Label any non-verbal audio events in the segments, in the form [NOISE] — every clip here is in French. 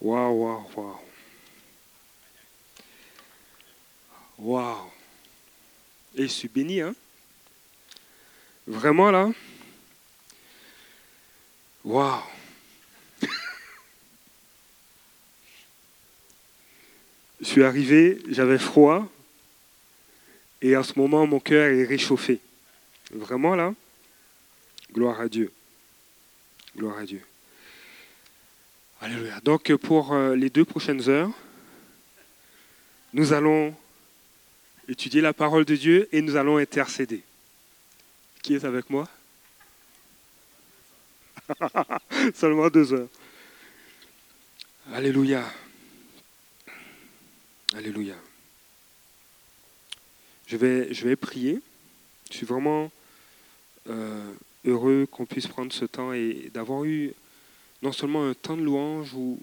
Waouh, waouh, waouh. Waouh. Et je suis béni, hein Vraiment là Waouh. Je suis arrivé, j'avais froid, et en ce moment, mon cœur est réchauffé. Vraiment là Gloire à Dieu. Gloire à Dieu. Alléluia. Donc pour euh, les deux prochaines heures, nous allons étudier la parole de Dieu et nous allons intercéder. Qui est avec moi? [LAUGHS] Seulement deux heures. Alléluia. Alléluia. Je vais, prier. Je suis vraiment euh, heureux qu'on puisse prendre ce temps et d'avoir eu non seulement un temps de louange où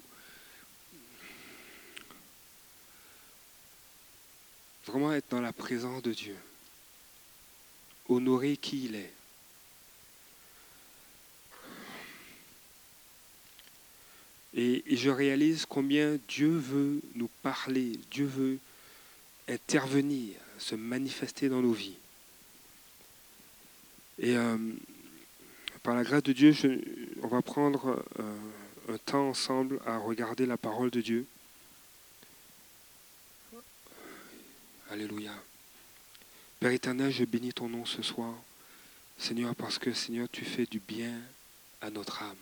vraiment être dans la présence de Dieu, honorer qui il est. Et, et, je réalise combien Dieu veut nous parler, Dieu veut intervenir, se manifester dans nos vies. Et euh, par la grâce de Dieu, on va prendre euh, un temps ensemble à regarder la parole de Dieu. Alléluia. Père éternel, je bénis ton nom ce soir, Seigneur, parce que Seigneur, tu fais du bien à notre âme.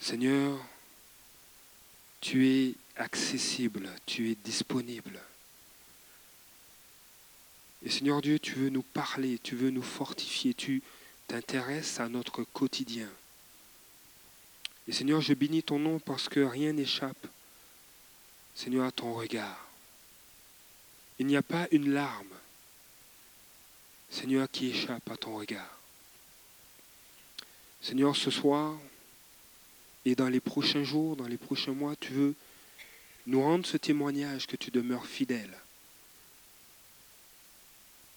Seigneur, tu es accessible, tu es disponible. Et Seigneur Dieu, tu veux nous parler, tu veux nous fortifier, tu t'intéresses à notre quotidien. Et Seigneur, je bénis ton nom parce que rien n'échappe, Seigneur, à ton regard. Il n'y a pas une larme, Seigneur, qui échappe à ton regard. Seigneur, ce soir et dans les prochains jours, dans les prochains mois, tu veux nous rendre ce témoignage que tu demeures fidèle.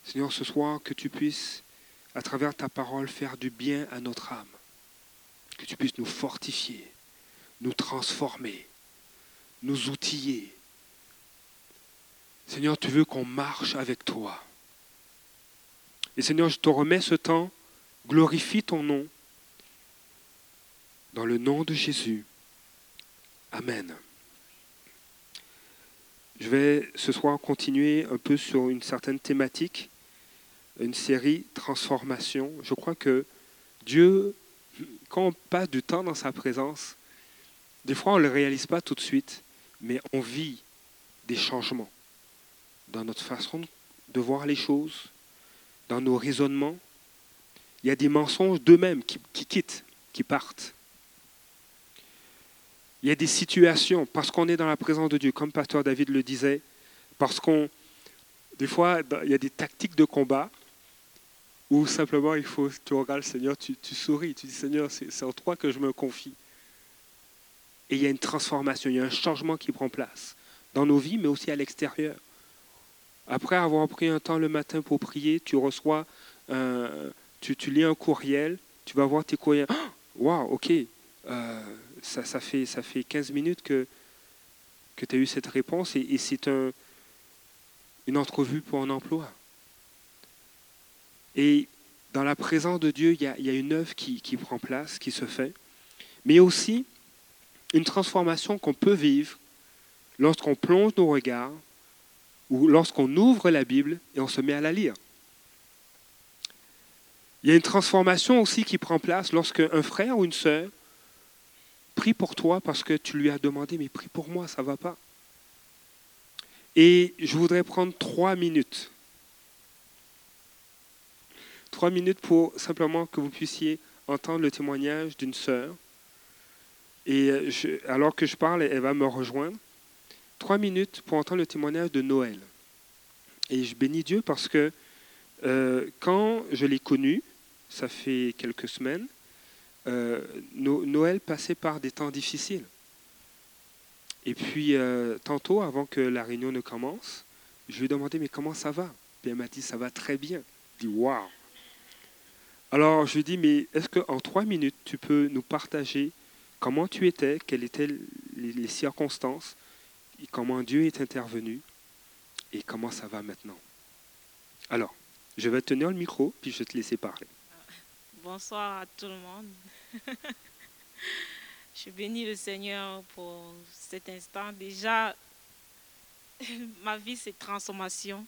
Seigneur, ce soir, que tu puisses, à travers ta parole, faire du bien à notre âme. Que tu puisses nous fortifier, nous transformer, nous outiller. Seigneur, tu veux qu'on marche avec toi. Et Seigneur, je te remets ce temps, glorifie ton nom. Dans le nom de Jésus. Amen. Je vais ce soir continuer un peu sur une certaine thématique, une série transformation. Je crois que Dieu, quand on passe du temps dans sa présence, des fois on ne le réalise pas tout de suite, mais on vit des changements dans notre façon de voir les choses, dans nos raisonnements. Il y a des mensonges d'eux-mêmes qui, qui quittent, qui partent. Il y a des situations, parce qu'on est dans la présence de Dieu, comme Pasteur David le disait, parce qu'on, des fois, il y a des tactiques de combat où simplement il faut, tu regardes le Seigneur, tu, souris, tu dis Seigneur, c'est en toi que je me confie. Et il y a une transformation, il y a un changement qui prend place dans nos vies, mais aussi à l'extérieur. Après avoir pris un temps le matin pour prier, tu reçois, un, tu, lis un courriel, tu vas voir tes courriels. Waouh, wow, ok. Euh, ça, fait, ça fait 15 minutes que, que tu as eu cette réponse et, c'est un, une entrevue pour un emploi. Et dans la présence de Dieu, il y a, une œuvre qui, qui, prend place, qui se fait, mais aussi une transformation qu'on peut vivre lorsqu'on plonge nos regards ou lorsqu'on ouvre la Bible et on se met à la lire. Il y a une transformation aussi qui prend place lorsque un frère ou une sœur prie pour toi parce que tu lui as demandé, mais prie pour moi, ça ne va pas. Et je voudrais prendre trois minutes. Trois minutes pour simplement que vous puissiez entendre le témoignage d'une sœur. Et je, alors que je parle, elle va me rejoindre. Trois minutes pour entendre le témoignage de Noël. Et je bénis Dieu parce que euh, quand je l'ai connue, ça fait quelques semaines, euh, Noël passait par des temps difficiles. Et puis, euh, tantôt, avant que la réunion ne commence, je lui ai demandé, mais comment ça va? Puis elle m'a dit, ça va très bien. Je dis, waouh Alors, je lui ai dit, mais est-ce qu'en trois minutes, tu peux nous partager comment tu étais, quelles étaient les circonstances, et comment Dieu est intervenu et comment ça va maintenant? Alors, je vais tenir le micro, puis je vais te laisser parler. Bonsoir à tout le monde. [LAUGHS] je bénis le Seigneur pour cet instant. Déjà, [LAUGHS] ma vie, c'est transformation.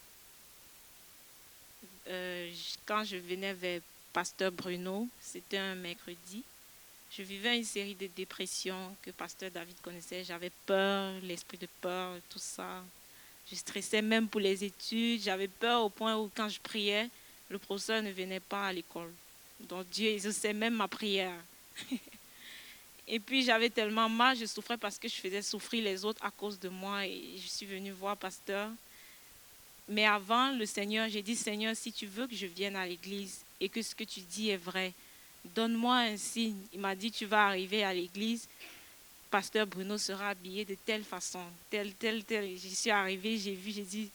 Euh, quand je venais vers Pasteur Bruno, c'était un mercredi. Je vivais une série de dépressions que Pasteur David connaissait. J'avais peur, l'esprit de peur, tout ça. Je stressais même pour les études. J'avais peur au point où quand je priais, le professeur ne venait pas à l'école. Donc Dieu exauçait même ma prière. et puis j'avais tellement mal, je souffrais parce que je faisais souffrir les autres à cause de moi. Et je suis venue voir pasteur. Mais avant, le Seigneur, j'ai dit, Seigneur, si tu veux que je vienne à l'église et que ce que tu dis est vrai, donne-moi un signe. Il m'a dit, tu vas arriver à l'église, pasteur Bruno sera habillé de telle façon, telle, telle, telle. J'y suis arrivée, j'ai vu, j'ai dit,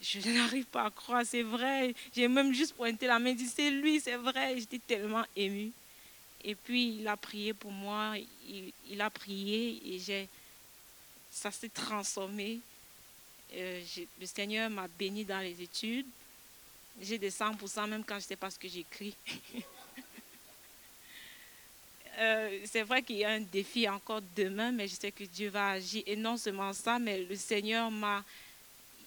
je n'arrive pas à croire, c'est vrai. J'ai même juste pointé la main, dit, c'est lui, c'est vrai. J'étais tellement émue. Et puis, il a prié pour moi, il, il a prié et j'ai, ça s'est transformé. Euh, le Seigneur m'a béni dans les études. J'ai des 100% même quand je ne sais pas ce que j'écris. [LAUGHS] Euh, c'est vrai qu'il y a un défi encore demain, mais je sais que Dieu va agir. Et non seulement ça, mais le Seigneur m'a,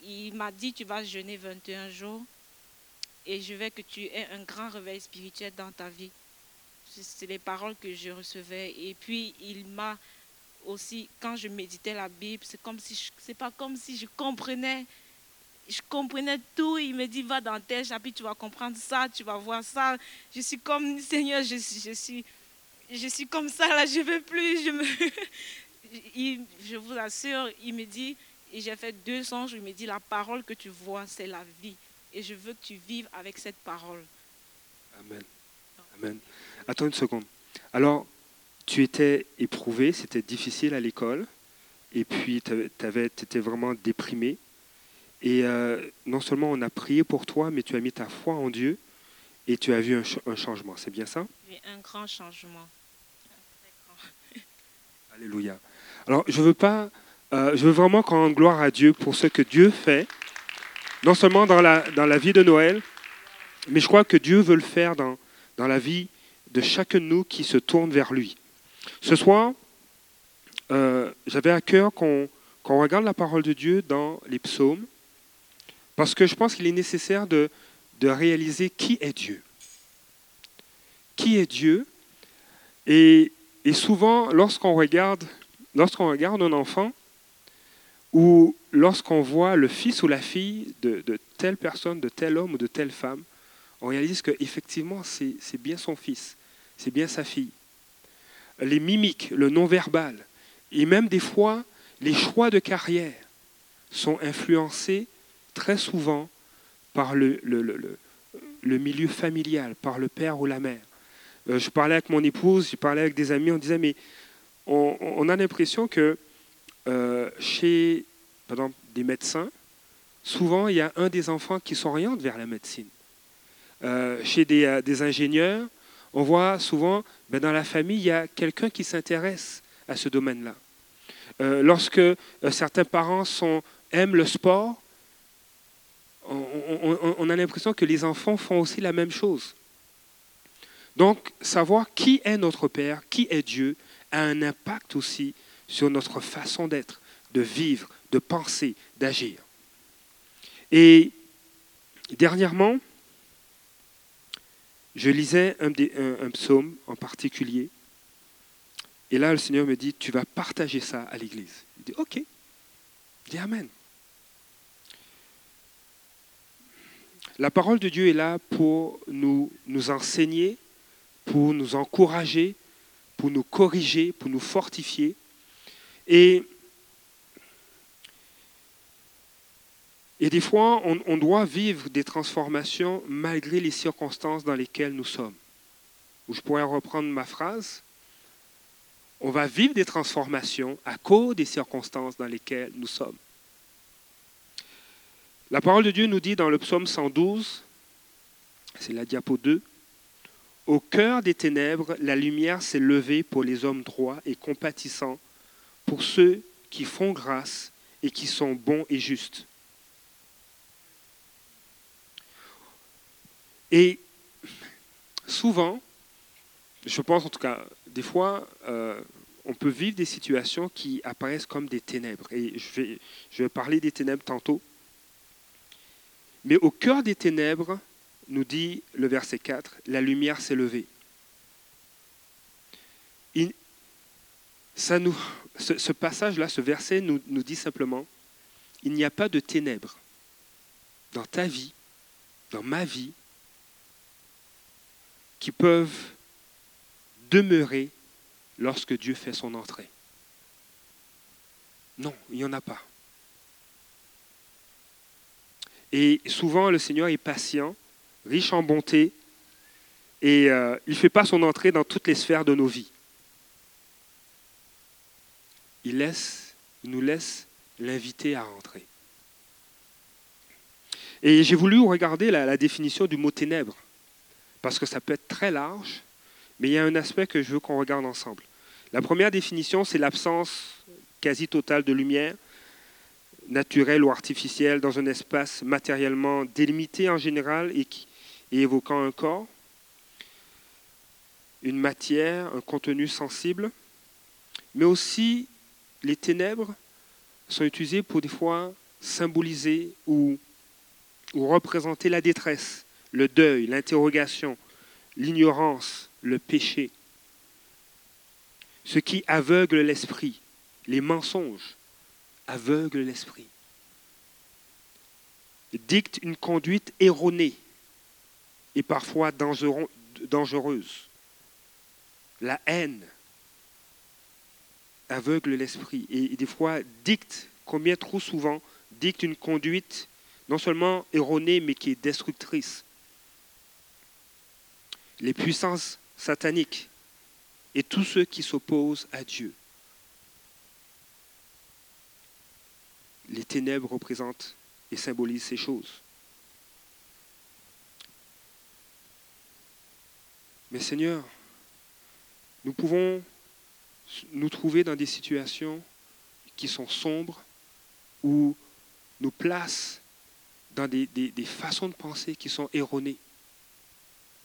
il m'a dit, tu vas jeûner 21 jours et je veux que tu aies un grand réveil spirituel dans ta vie. C'est les paroles que je recevais. Et puis, il m'a aussi, quand je méditais la Bible, c'est comme si, c'est pas comme si je comprenais, je comprenais tout. Il me dit, va dans tel chapitre, tu vas comprendre ça, tu vas voir ça. Je suis comme, Seigneur, je, je suis je suis comme ça, là, je veux plus. Je, me... [LAUGHS] je vous assure, il me dit, et j'ai fait deux songes, il me dit, la parole que tu vois, c'est la vie. Et je veux que tu vives avec cette parole. Amen. Amen. Attends une seconde. Alors, tu étais éprouvé, c'était difficile à l'école, et puis tu étais vraiment déprimé. Et euh, non seulement on a prié pour toi, mais tu as mis ta foi en Dieu et tu as vu un, un changement. C'est bien ça? Oui, un grand changement. Alléluia. Alors, je veux pas, euh, je veux vraiment rendre gloire à Dieu pour ce que Dieu fait, non seulement dans la, dans la vie de Noël, mais je crois que Dieu veut le faire dans, dans la vie de chacun de nous qui se tourne vers lui. Ce soir, euh, j'avais à cœur qu'on regarde la parole de Dieu dans les psaumes, parce que je pense qu'il est nécessaire de, de réaliser qui est Dieu. Qui est Dieu? Et et souvent, lorsqu'on regarde, lorsqu'on regarde un enfant, ou lorsqu'on voit le fils ou la fille de, telle personne, de tel homme ou de telle femme, on réalise qu'effectivement, c'est, bien son fils, c'est bien sa fille. Les mimiques, le non-verbal, et même des fois, les choix de carrière sont influencés très souvent par le milieu familial, par le père ou la mère. Euh, je parlais avec mon épouse, je parlais avec des amis, on disait, mais on, a l'impression que euh, chez, par exemple, des médecins, souvent, il y a un des enfants qui s'oriente vers la médecine. Euh, chez des, ingénieurs, on voit souvent, ben, dans la famille, il y a quelqu'un qui s'intéresse à ce domaine-là. lorsque certains parents sont, aiment le sport, on a l'impression que les enfants font aussi la même chose. Donc, savoir qui est notre Père, qui est Dieu, a un impact aussi sur notre façon d'être, de vivre, de penser, d'agir. Et dernièrement, je lisais un, psaume en particulier. Et là, le Seigneur me dit, tu vas partager ça à l'Église. Il dit, OK. Je dis Amen. La parole de Dieu est là pour nous, nous enseigner pour nous encourager, pour nous corriger, pour nous fortifier. Et, et des fois, on, doit vivre des transformations malgré les circonstances dans lesquelles nous sommes. Ou je pourrais reprendre ma phrase. On va vivre des transformations à cause des circonstances dans lesquelles nous sommes. La parole de Dieu nous dit dans le psaume 112, c'est la diapo 2, Au cœur des ténèbres, la lumière s'est levée pour les hommes droits et compatissants, pour ceux qui font grâce et qui sont bons et justes. Et souvent, je pense en tout cas, des fois, euh, on peut vivre des situations qui apparaissent comme des ténèbres. Et je vais, parler des ténèbres tantôt. Mais au cœur des ténèbres, nous dit le verset 4, la lumière s'est levée. ça nous, ce, passage-là, ce verset nous, nous dit simplement, il n'y a pas de ténèbres dans ta vie, dans ma vie, qui peuvent demeurer lorsque Dieu fait son entrée. Non, il n'y en a pas. Et souvent, le Seigneur est patient, riche en bonté, et euh, il ne fait pas son entrée dans toutes les sphères de nos vies. Il, nous laisse l'inviter à entrer. Et j'ai voulu regarder la, la définition du mot ténèbres, parce que ça peut être très large, mais il y a un aspect que je veux qu'on regarde ensemble. La première définition, c'est l'absence quasi totale de lumière, naturelle ou artificielle, dans un espace matériellement délimité en général et, évoquant un corps, une matière, un contenu sensible, mais aussi les ténèbres sont utilisées pour des fois symboliser ou représenter la détresse, le deuil, l'interrogation, l'ignorance, le péché. Ce qui aveugle l'esprit, les mensonges, aveuglent l'esprit. Dicte une conduite erronée et parfois dangereuse. La haine aveugle l'esprit et des fois dicte, combien trop souvent, dicte une conduite non seulement erronée mais qui est destructrice. Les puissances sataniques et tous ceux qui s'opposent à Dieu. Les ténèbres représentent et symbolisent ces choses. Mais Seigneur, nous pouvons nous trouver dans des situations qui sont sombres ou nous placent dans des, des façons de penser qui sont erronées.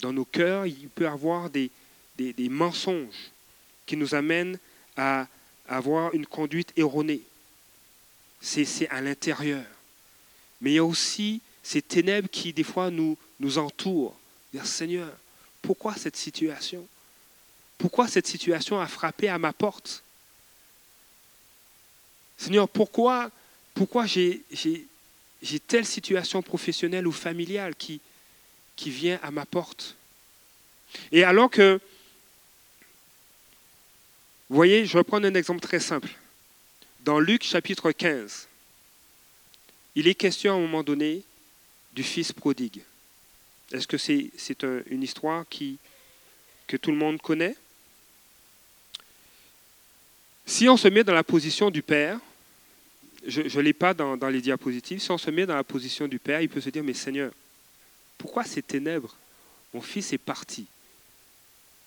Dans nos cœurs, il peut y avoir des, mensonges qui nous amènent à avoir une conduite erronée. C'est à l'intérieur. Mais il y a aussi ces ténèbres qui, des fois, nous, nous entourent. Seigneur, pourquoi cette situation? Pourquoi cette situation a frappé à ma porte? Seigneur, pourquoi, pourquoi j'ai telle situation professionnelle ou familiale qui, qui vient à ma porte Et alors que vous voyez, je vais prendre un exemple très simple. Dans Luc chapitre 15, il est question à un moment donné du fils prodigue. Est-ce que c'est une histoire que tout le monde connaît? Si on se met dans la position du père, je ne l'ai pas dans les diapositives, si on se met dans la position du père, il peut se dire, mais Seigneur, pourquoi ces ténèbres Mon fils est parti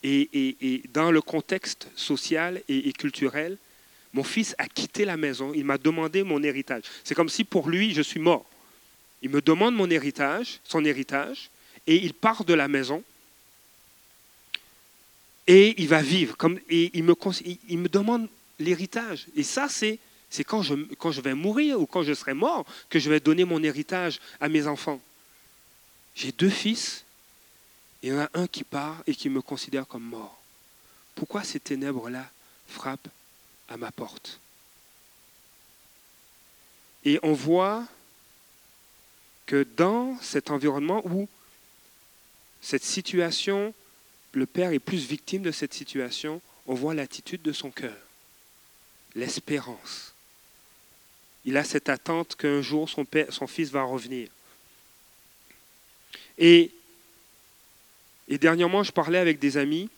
et, dans le contexte social et, culturel, mon fils a quitté la maison, il m'a demandé mon héritage. C'est comme si pour lui, je suis mort. Il me demande mon héritage, son héritage, et il part de la maison, et il va vivre, et il me, demande l'héritage. Et ça, c'est, quand je vais mourir ou quand je serai mort que je vais donner mon héritage à mes enfants. J'ai deux fils, il y en a un qui part et qui me considère comme mort. Pourquoi ces ténèbres-là frappent à ma porte? Et on voit que dans cet environnement où cette situation, le Père est plus victime de cette situation, on voit l'attitude de son cœur, l'espérance. Il a cette attente qu'un jour son fils va revenir. Et dernièrement, je parlais avec des amis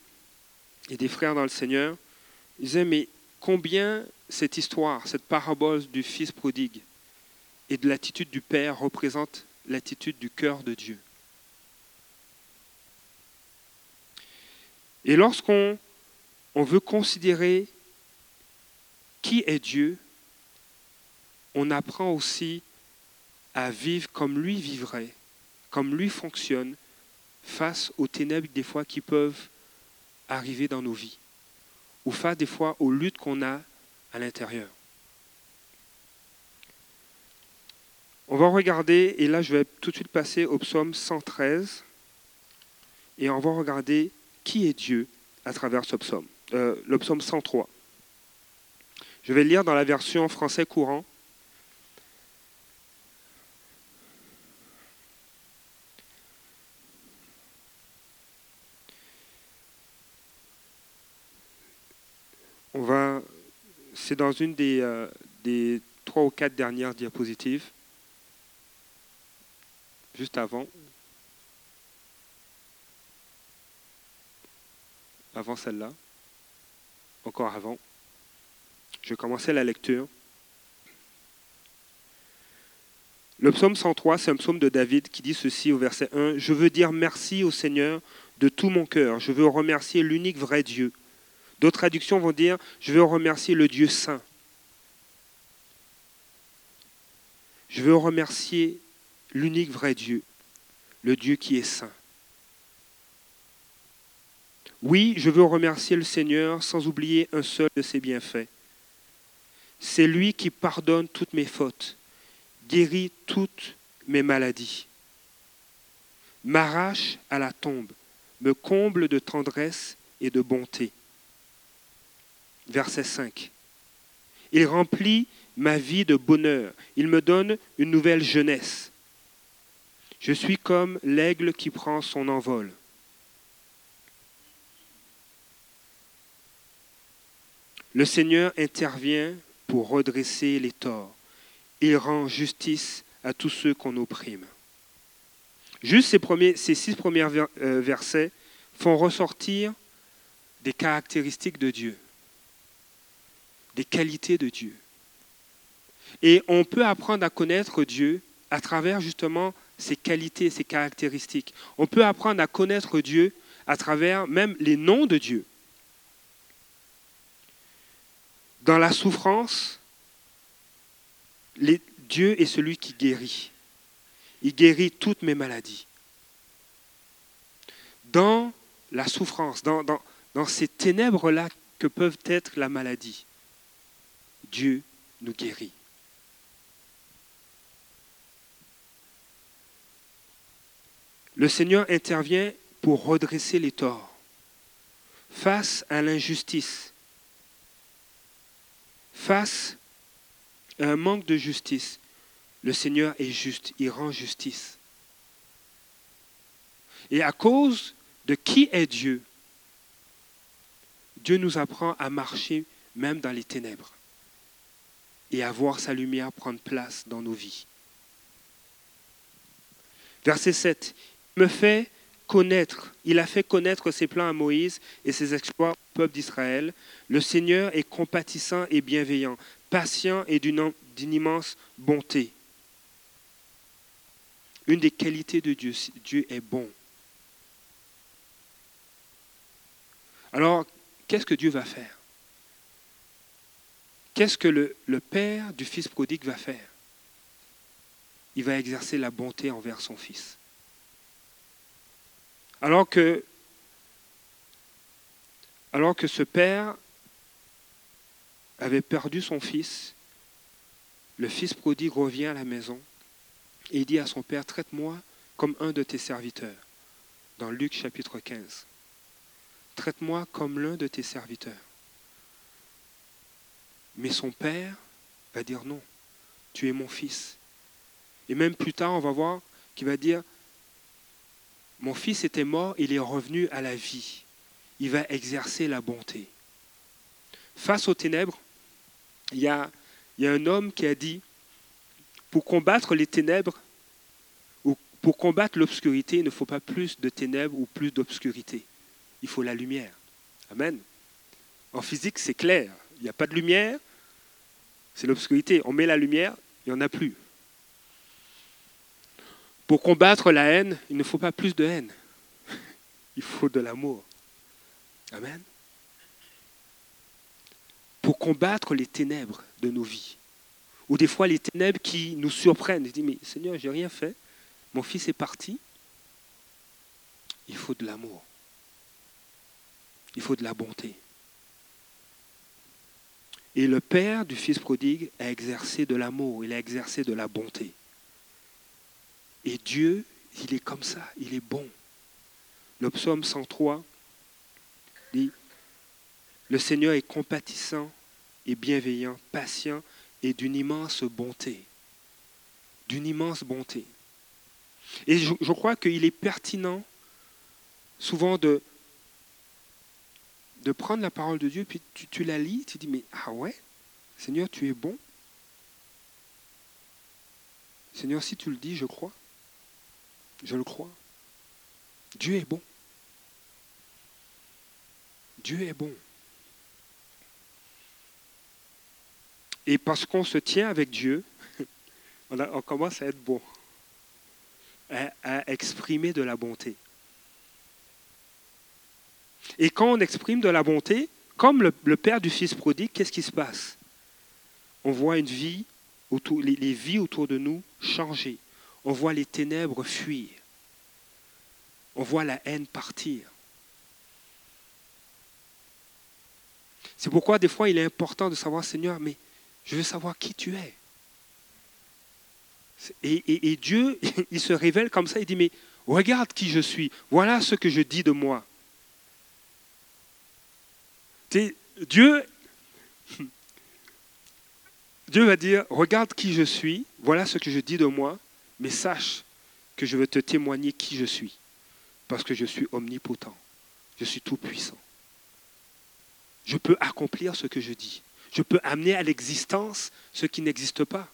et des frères dans le Seigneur. Ils disaient, mais combien cette histoire, cette parabole du Fils prodigue et de l'attitude du Père représente l'attitude du cœur de Dieu. Et lorsqu'on on veut considérer qui est Dieu, on apprend aussi à vivre comme lui vivrait, comme lui fonctionne face aux ténèbres des fois qui peuvent arriver dans nos vies, ou face des fois aux luttes qu'on a à l'intérieur. On va regarder, et là je vais tout de suite passer au psaume 113, et on va regarder qui est Dieu à travers ce psaume, euh, le psaume 103. Je vais lire dans la version français courant. On va, dans une des, euh, des trois ou quatre dernières diapositives juste avant. Avant celle-là. Encore avant. Je commençais la lecture. Le psaume 103, c'est un psaume de David qui dit ceci au verset 1. Je veux dire merci au Seigneur de tout mon cœur. Je veux remercier l'unique vrai Dieu. D'autres traductions vont dire, je veux remercier le Dieu saint. Je veux remercier l'unique vrai Dieu, le Dieu qui est saint. Oui, je veux remercier le Seigneur sans oublier un seul de ses bienfaits. C'est lui qui pardonne toutes mes fautes, guérit toutes mes maladies, m'arrache à la tombe, me comble de tendresse et de bonté. Verset 5. Il remplit ma vie de bonheur, il me donne une nouvelle jeunesse. Je suis comme l'aigle qui prend son envol. Le Seigneur intervient pour redresser les torts. Il rend justice à tous ceux qu'on opprime. Juste ces, premiers, ces six premiers euh, versets font ressortir des caractéristiques de Dieu, des qualités de Dieu. Et on peut apprendre à connaître Dieu à travers justement ses qualités, ses caractéristiques. On peut apprendre à connaître Dieu à travers même les noms de Dieu. Dans la souffrance, Dieu est celui qui guérit. Il guérit toutes mes maladies. Dans la souffrance, dans, ces ténèbres-là que peuvent être la maladie, Dieu nous guérit. Le Seigneur intervient pour redresser les torts face à l'injustice, face à un manque de justice. Le Seigneur est juste, il rend justice. Et à cause de qui est Dieu, Dieu nous apprend à marcher même dans les ténèbres et à voir sa lumière prendre place dans nos vies. Verset 7 me fait connaître, il a fait connaître ses plans à Moïse et ses exploits au peuple d'Israël. Le Seigneur est compatissant et bienveillant, patient et d'une immense bonté. Une des qualités de Dieu, Dieu est bon. Alors, qu'est-ce que Dieu va faire? Qu'est-ce que le, Père du Fils prodigue va faire? Il va exercer la bonté envers son Fils. Alors que, alors que ce père avait perdu son fils, le fils prodigue revient à la maison et dit à son père, traite-moi comme un de tes serviteurs, dans Luc chapitre 15. Traite-moi comme l'un de tes serviteurs. Mais son père va dire non, tu es mon fils. Et même plus tard, on va voir qu'il va dire, mon fils était mort, il est revenu à la vie. Il va exercer la bonté. Face aux ténèbres, il y a, un homme qui a dit, pour combattre les ténèbres, ou pour combattre l'obscurité, il ne faut pas plus de ténèbres ou plus d'obscurité. Il faut la lumière. Amen. En physique, c'est clair. Il n'y a pas de lumière, c'est l'obscurité. On met la lumière, il n'y en a plus. Pour combattre la haine, il ne faut pas plus de haine. [LAUGHS] Il faut de l'amour. Amen. Pour combattre les ténèbres de nos vies. Ou des fois les ténèbres qui nous surprennent. Je dis, mais Seigneur, j'ai rien fait. Mon fils est parti. Il faut de l'amour. Il faut de la bonté. Et le père du fils prodigue a exercé de l'amour, il a exercé de la bonté. Et Dieu, il est comme ça, il est bon. Le psaume 103 dit, le Seigneur est compatissant et bienveillant, patient et d'une immense bonté. D'une immense bonté. Et je, je crois qu'il est pertinent souvent de, de prendre la parole de Dieu, puis tu, la lis, tu dis, mais ah ouais, Seigneur, tu es bon. Seigneur, si tu le dis, je crois. Je le crois. Dieu est bon. Dieu est bon. Et parce qu'on se tient avec Dieu, [LAUGHS] on, commence à être bon, à exprimer de la bonté. Et quand on exprime de la bonté, comme le, père du fils prodigue, qu'est-ce qui se passe? On voit une vie, les, vies autour de nous changer. On voit les ténèbres fuir. On voit la haine partir. C'est pourquoi des fois il est important de savoir, Seigneur, mais je veux savoir qui tu es. Et, et- et Dieu, [LAUGHS] il se révèle comme ça, il dit, mais regarde qui je suis, voilà ce que je dis de moi. Dieu va dire, regarde qui je suis, voilà ce que je dis de moi, mais sache que je veux te témoigner qui je suis, parce que je suis omnipotent, je suis tout-puissant. Je peux accomplir ce que je dis. Je peux amener à l'existence ce qui n'existe pas.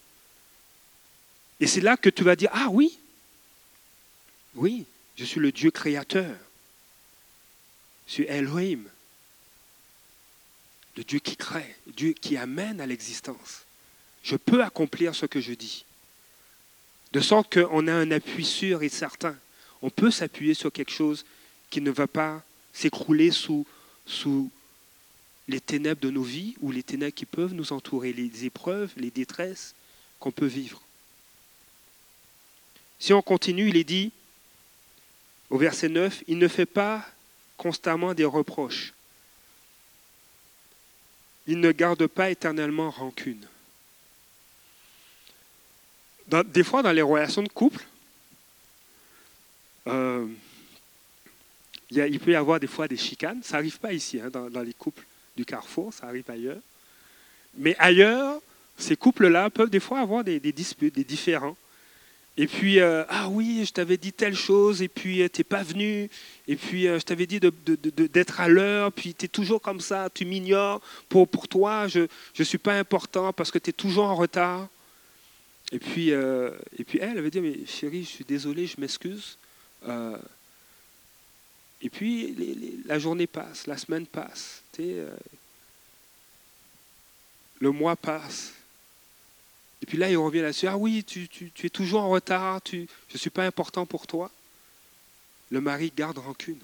Et c'est là que tu vas dire, ah oui, oui, je suis le Dieu créateur. Je suis Elohim, le Dieu qui crée, Dieu qui amène à l'existence. Je peux accomplir ce que je dis. De sorte qu'on a un appui sûr et certain. On peut s'appuyer sur quelque chose qui ne va pas s'écrouler sous, sous les ténèbres de nos vies ou les ténèbres qui peuvent nous entourer, les épreuves, les détresses qu'on peut vivre. Si on continue, il est dit au verset 9, il ne fait pas constamment des reproches. Il ne garde pas éternellement rancune. Des fois, dans les relations de couple, euh, il, peut y avoir des fois des chicanes. Ça n'arrive pas ici, hein, dans, les couples du carrefour, ça arrive ailleurs. Mais ailleurs, ces couples-là peuvent des fois avoir des disputes, des différends. Et puis, euh, ah oui, je t'avais dit telle chose, et puis tu n'es pas venu, et puis euh, je t'avais dit d'être à l'heure, puis tu es toujours comme ça, tu m'ignores, pour, pour toi, je ne suis pas important parce que tu es toujours en retard. Et puis, euh, et puis elle avait dit, mais chérie, je suis désolé, je m'excuse. Euh, et puis la journée passe, la semaine passe, euh, le mois passe. Et puis là, il revient là-dessus, ah oui, tu, es toujours en retard, je ne suis pas important pour toi. Le mari garde rancune.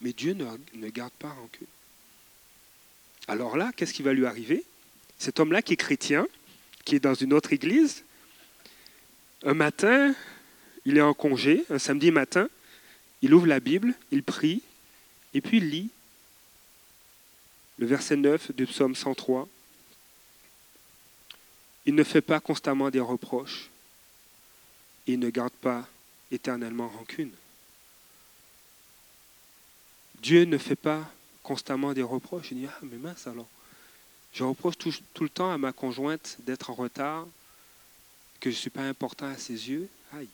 Mais Dieu ne, ne garde pas rancune. Alors là, qu'est-ce qui va lui arriver? Cet homme-là qui est chrétien, qui est dans une autre église, un matin, il est en congé, un samedi matin, il ouvre la Bible, il prie, et puis il lit le verset 9 du psaume 103. Il ne fait pas constamment des reproches, il ne garde pas éternellement rancune. Dieu ne fait pas constamment des reproches. Il dit, ah mais mince alors, je reproche tout, tout le temps à ma conjointe d'être en retard, que je ne suis pas important à ses yeux. Aïe.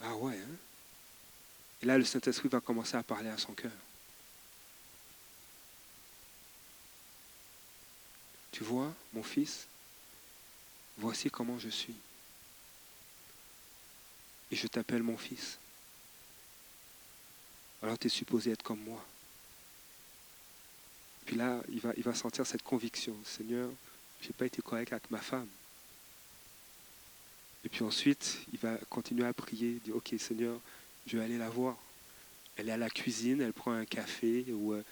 Ah ouais, hein? Et là, le Saint-Esprit va commencer à parler à son cœur. Tu vois, mon fils, voici comment je suis. Et je t'appelle mon fils. Alors tu es supposé être comme moi. Puis là, il va, sentir cette conviction. Seigneur, je n'ai pas été correct avec ma femme. Et puis ensuite, il va continuer à prier, dire, OK Seigneur, je vais aller la voir. Elle est à la cuisine, elle prend un café ou, euh,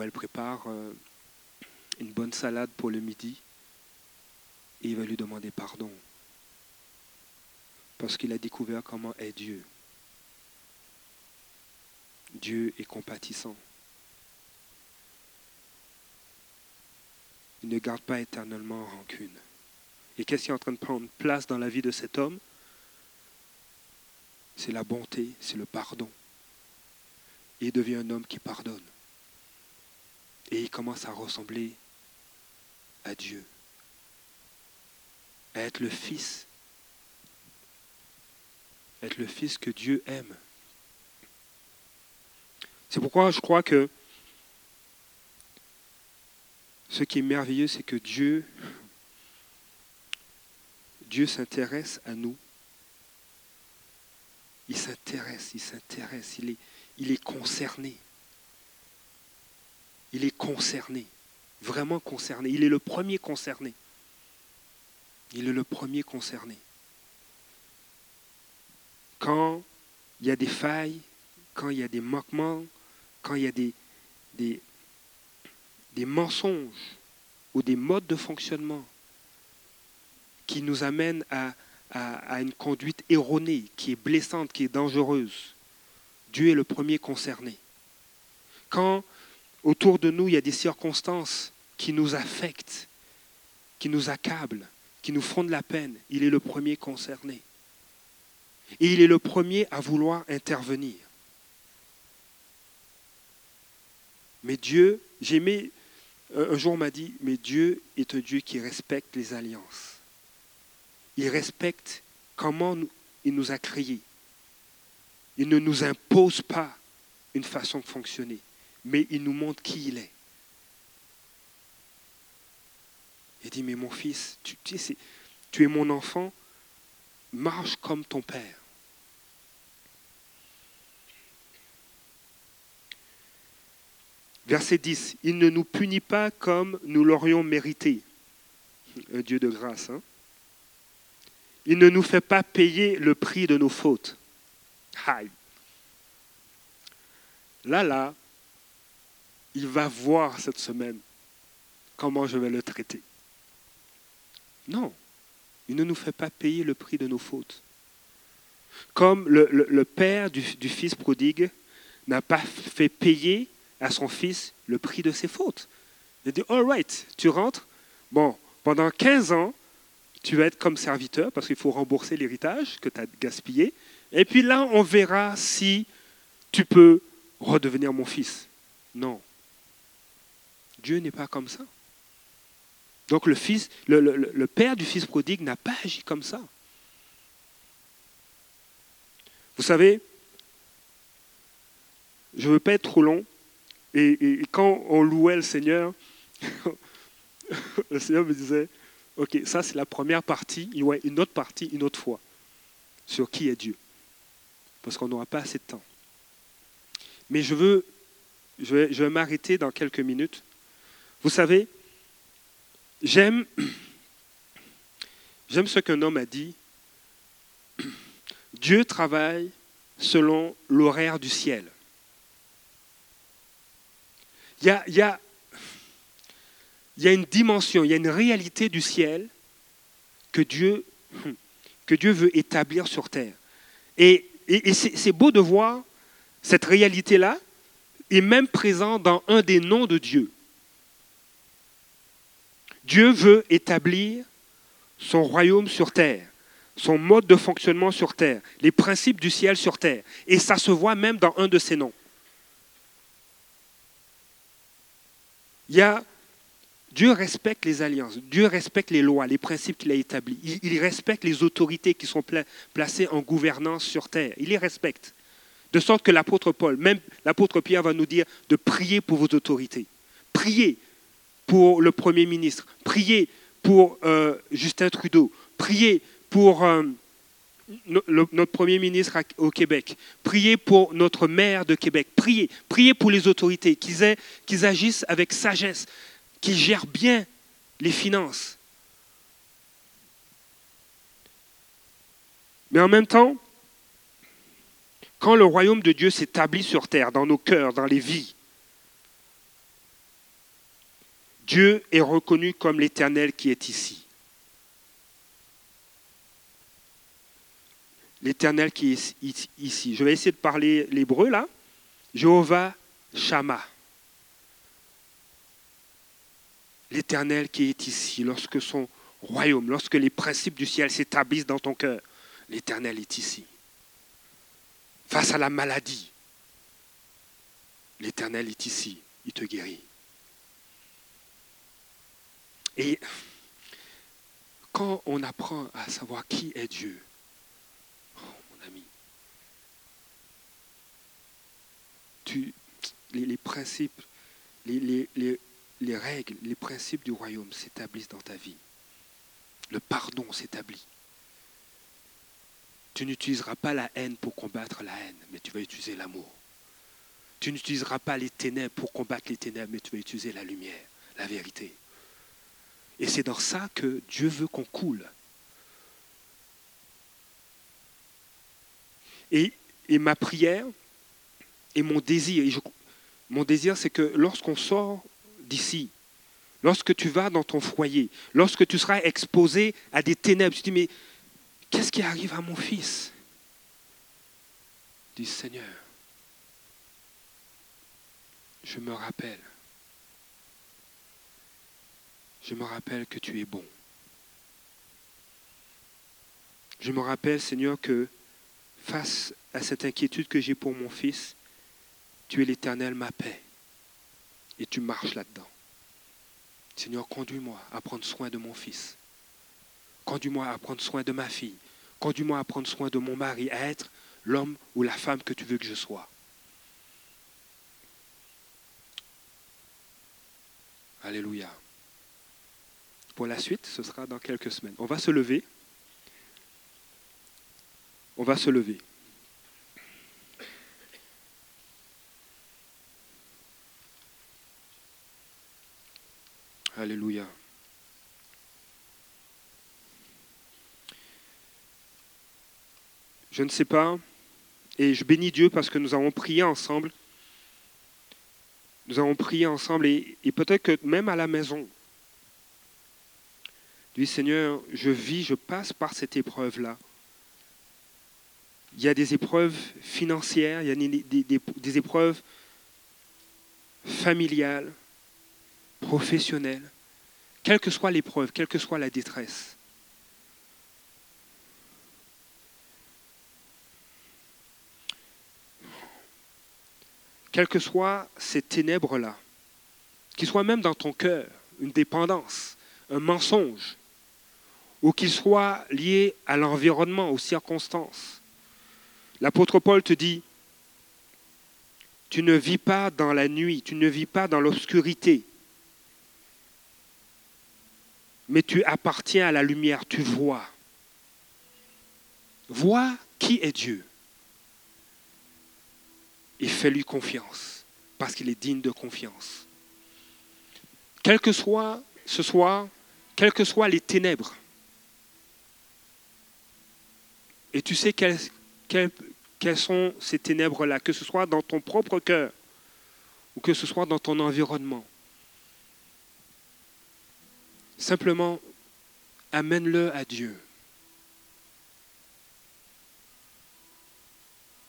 elle prépare euh, une bonne salade pour le midi. Et il va lui demander pardon. Parce qu'il a découvert comment est Dieu. Dieu est compatissant. Il ne garde pas éternellement rancune. Et qu'est-ce qui est en train de prendre place dans la vie de cet homme? C'est la bonté, c'est le pardon. Il devient un homme qui pardonne. Et il commence à ressembler à Dieu, à être le Fils, être le Fils que Dieu aime. C'est pourquoi je crois que ce qui est merveilleux, c'est que Dieu, s'intéresse à nous. Il s'intéresse, il s'intéresse, il est concerné. Il est concerné, vraiment concerné. Il est le premier concerné. Il est le premier concerné. Quand il y a des failles, quand il y a des manquements, quand il y a des, mensonges ou des modes de fonctionnement qui nous amènent à, à, une conduite erronée, qui est blessante, qui est dangereuse, Dieu est le premier concerné. Quand autour de nous, il y a des circonstances qui nous affectent, qui nous accablent, qui nous font de la peine, il est le premier concerné. Et il est le premier à vouloir intervenir. Mais Dieu, j'aimais, un jour on m'a dit, mais Dieu est un Dieu qui respecte les alliances. Il respecte comment il nous a créés. Il ne nous impose pas une façon de fonctionner, mais il nous montre qui il est. Il dit, mais mon fils, tu, es mon enfant, marche comme ton père. Verset 10, il ne nous punit pas comme nous l'aurions mérité. Un Dieu de grâce. Hein? Il ne nous fait pas payer le prix de nos fautes. Là, là, il va voir cette semaine comment je vais le traiter. Non, il ne nous fait pas payer le prix de nos fautes. Comme le, père du, fils prodigue n'a pas fait payer à son fils le prix de ses fautes. Il dit, all right, tu rentres, bon, pendant 15 ans, tu vas être comme serviteur parce qu'il faut rembourser l'héritage que tu as gaspillé. Et puis là, on verra si tu peux redevenir mon fils. Non. Dieu n'est pas comme ça. Donc le, fils, le, père du fils prodigue n'a pas agi comme ça. Vous savez, je ne veux pas être trop long, et, quand on louait le Seigneur, [LAUGHS] le Seigneur me disait, OK, ça c'est la première partie, il y a une autre partie, une autre fois, sur qui est Dieu. Parce qu'on n'aura pas assez de temps. Mais je veux, je vais m'arrêter dans quelques minutes. Vous savez, j'aime, ce qu'un homme a dit. Dieu travaille selon l'horaire du ciel. Il y a, une dimension, il y a une réalité du ciel que Dieu, que Dieu veut établir sur terre. Et, et, c'est beau de voir cette réalité-là est même présente dans un des noms de Dieu. Dieu veut établir son royaume sur terre, son mode de fonctionnement sur terre, les principes du ciel sur terre. Et ça se voit même dans un de ses noms. Il y a, Dieu respecte les alliances, Dieu respecte les lois, les principes qu'il a établis. Il, respecte les autorités qui sont placées en gouvernance sur terre. Il les respecte. De sorte que l'apôtre Paul, même l'apôtre Pierre va nous dire de prier pour vos autorités. Priez pour le Premier ministre. Priez pour euh, Justin Trudeau. Priez pour euh, notre Premier ministre au Québec. Priez pour notre maire de Québec. Priez. Priez pour les autorités, qu'ils, qu'ils agissent avec sagesse, qu'ils gèrent bien les finances. Mais en même temps, Quand le royaume de Dieu s'établit sur terre, dans nos cœurs, dans les vies, Dieu est reconnu comme l'Éternel qui est ici. L'Éternel qui est ici. Je vais essayer de parler l'hébreu là. Jéhovah Shama. L'Éternel qui est ici, lorsque son royaume, lorsque les principes du ciel s'établissent dans ton cœur, l'Éternel est ici. Face à la maladie, l'Éternel est ici, il te guérit. Et quand on apprend à savoir qui est Dieu, oh, mon ami, les, principes, les règles, les principes du royaume s'établissent dans ta vie. Le pardon s'établit. Tu n'utiliseras pas la haine pour combattre la haine, mais tu vas utiliser l'amour. Tu n'utiliseras pas les ténèbres pour combattre les ténèbres, mais tu vas utiliser la lumière, la vérité. Et c'est dans ça que Dieu veut qu'on coule. Et, ma prière et mon désir, mon désir c'est que lorsqu'on sort d'ici, lorsque tu vas dans ton foyer, lorsque tu seras exposé à des ténèbres, tu te dis, mais qu'est-ce qui arrive à mon fils? Dis Seigneur, je me rappelle je me rappelle que tu es bon. Je me rappelle, Seigneur, que face à cette inquiétude que j'ai pour mon fils, tu es l'Éternel, ma paix. Et tu marches là-dedans. Seigneur, conduis-moi à prendre soin de mon fils. Conduis-moi à prendre soin de ma fille. Conduis-moi à prendre soin de mon mari, à être l'homme ou la femme que tu veux que je sois. Alléluia. Pour la suite, ce sera dans quelques semaines. On va se lever. On va se lever. Alléluia. Je ne sais pas, et je bénis Dieu parce que nous avons prié ensemble. Nous avons prié ensemble, et, peut-être que même à la maison, Dis Seigneur, je vis, je passe par cette épreuve-là. Il y a des épreuves financières, il y a des, épreuves familiales, professionnelles, quelle que soit l'épreuve, quelle que soit la détresse. Quelles que soient ces ténèbres-là, qu'ils soient même dans ton cœur, une dépendance, un mensonge, ou qu'il soit lié à l'environnement, aux circonstances. L'apôtre Paul te dit, tu ne vis pas dans la nuit, tu ne vis pas dans l'obscurité, mais tu appartiens à la lumière, tu vois. Vois qui est Dieu et fais-lui confiance, parce qu'il est digne de confiance. Quel que soit ce soir, quelles que soient les ténèbres, Et tu sais quelles, sont ces ténèbres-là, que ce soit dans ton propre cœur ou que ce soit dans ton environnement. Simplement, amène-le à Dieu.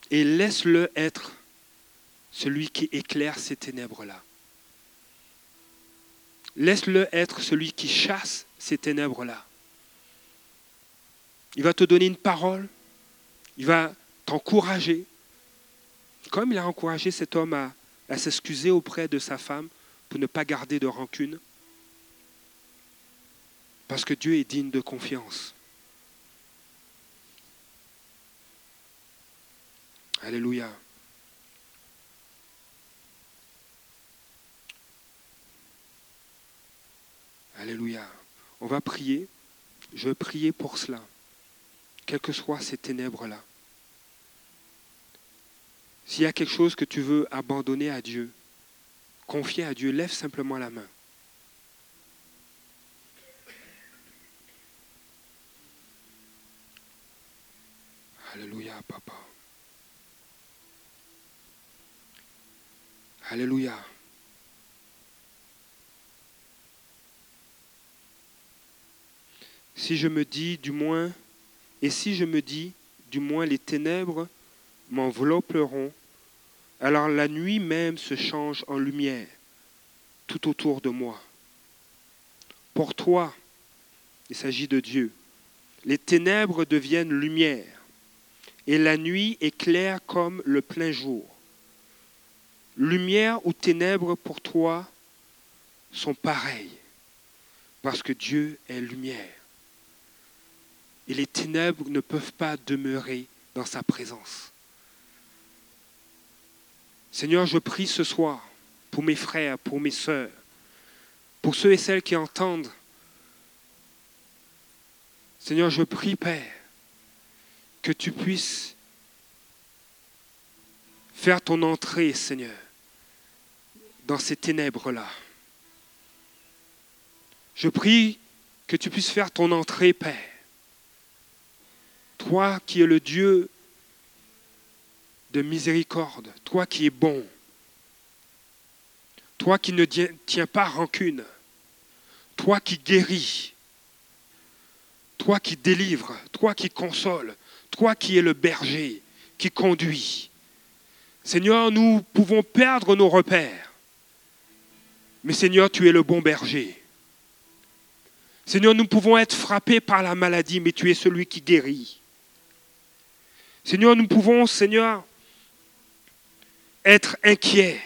Et laisse-le être celui qui éclaire ces ténèbres-là. Laisse-le être celui qui chasse ces ténèbres-là. Il va te donner une parole, il va t'encourager, comme il a encouragé cet homme à, s'excuser auprès de sa femme pour ne pas garder de rancune. Parce que Dieu est digne de confiance. Alléluia. Alléluia. On va prier. Je vais prier pour cela quelles que soient ces ténèbres-là. S'il y a quelque chose que tu veux abandonner à Dieu, confier à Dieu, lève simplement la main. Alléluia, papa. Alléluia. Si je me dis, du moins, et si je me dis, du moins les ténèbres m'envelopperont, alors la nuit même se change en lumière tout autour de moi. Pour toi, il s'agit de Dieu, les ténèbres deviennent lumière et la nuit est claire comme le plein jour. Lumière ou ténèbres pour toi sont pareilles parce que Dieu est lumière. Et les ténèbres ne peuvent pas demeurer dans sa présence. Seigneur, je prie ce soir pour mes frères, pour mes sœurs, pour ceux et celles qui entendent. Seigneur, je prie, Père, que tu puisses faire ton entrée, Seigneur, dans ces ténèbres-là. Je prie que tu puisses faire ton entrée, Père. Toi qui es le Dieu de miséricorde, toi qui es bon, toi qui ne tiens pas rancune, toi qui guéris, toi qui délivres, toi qui consoles, toi qui es le berger, qui conduit. Seigneur, nous pouvons perdre nos repères, mais Seigneur, tu es le bon berger. Seigneur, nous pouvons être frappés par la maladie, mais tu es celui qui guérit. Seigneur, nous pouvons, Seigneur, être inquiets,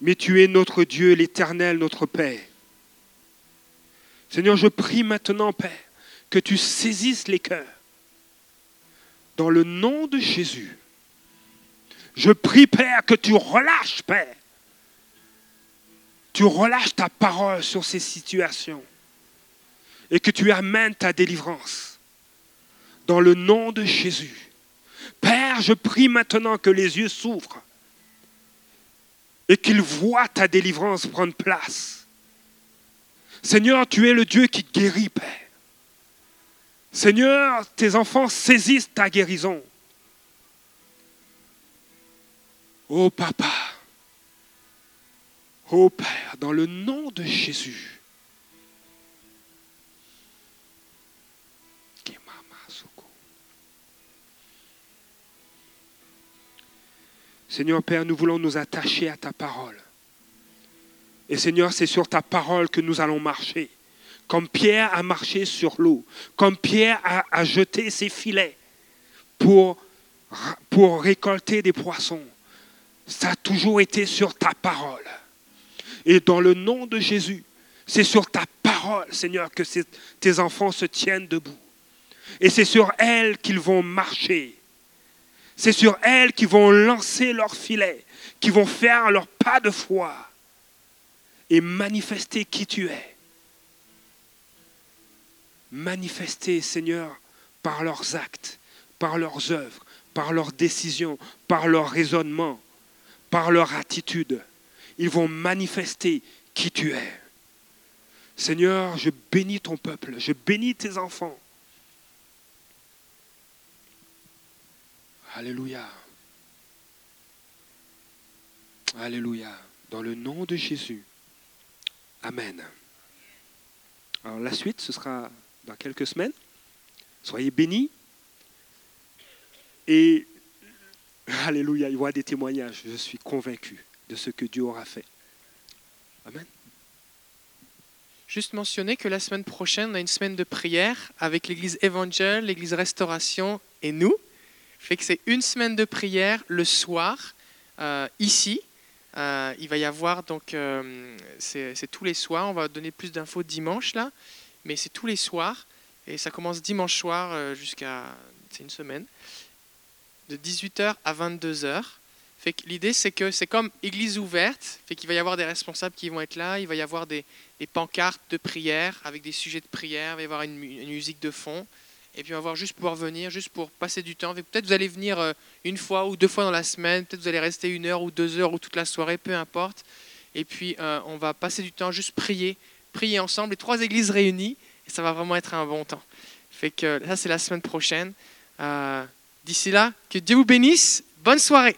mais tu es notre Dieu, l'Éternel, notre Père. Seigneur, je prie maintenant, Père, que tu saisisses les cœurs. Dans le nom de Jésus, je prie, Père, que tu relâches, Père. Tu relâches ta parole sur ces situations et que tu amènes ta délivrance. Dans le nom de Jésus. Père, je prie maintenant que les yeux s'ouvrent et qu'ils voient ta délivrance prendre place. Seigneur, tu es le Dieu qui guérit, Père. Seigneur, tes enfants saisissent ta guérison. Oh Papa, oh Père, dans le nom de Jésus, Seigneur Père, nous voulons nous attacher à ta parole. Et Seigneur, c'est sur ta parole que nous allons marcher. Comme Pierre a marché sur l'eau, comme Pierre a, jeté ses filets pour, pour récolter des poissons. Ça a toujours été sur ta parole. Et dans le nom de Jésus, c'est sur ta parole, Seigneur, que tes enfants se tiennent debout. Et c'est sur elle qu'ils vont marcher. C'est sur elles qu'ils vont lancer leur filet, qui vont faire leur pas de foi et manifester qui tu es. Manifester, Seigneur, par leurs actes, par leurs œuvres, par leurs décisions, par leur raisonnement, par leur attitude. Ils vont manifester qui tu es. Seigneur, je bénis ton peuple, je bénis tes enfants. Alléluia. Alléluia. Dans le nom de Jésus. Amen. Alors la suite, ce sera dans quelques semaines. Soyez bénis. Et [LAUGHS] Alléluia, il y aura des témoignages. Je suis convaincu de ce que Dieu aura fait. Amen. Juste mentionner que la semaine prochaine, on a une semaine de prière avec l'Église Évangile, l'Église Restauration et nous fait que c'est une semaine de prière le soir, euh, ici. Euh, il va y avoir, donc, euh, c'est tous les soirs. On va donner plus d'infos dimanche, là. Mais c'est tous les soirs. Et ça commence dimanche soir jusqu'à. C'est une semaine. De 18h à 22h. Fait que l'idée, c'est que c'est comme église ouverte. Fait qu'il va y avoir des responsables qui vont être là. Il va y avoir des, pancartes de prière avec des sujets de prière. Il va y avoir une musique de fond et puis on va voir juste pouvoir venir, juste pour passer du temps. Peut-être vous allez venir euh, une fois ou deux fois dans la semaine, peut-être vous allez rester une heure ou deux heures ou toute la soirée, peu importe. Et puis euh, on va passer du temps, juste prier, prier ensemble, les trois églises réunies, et ça va vraiment être un bon temps. Fait que ça c'est la semaine prochaine. Euh, d'ici là, que Dieu vous bénisse. Bonne soirée.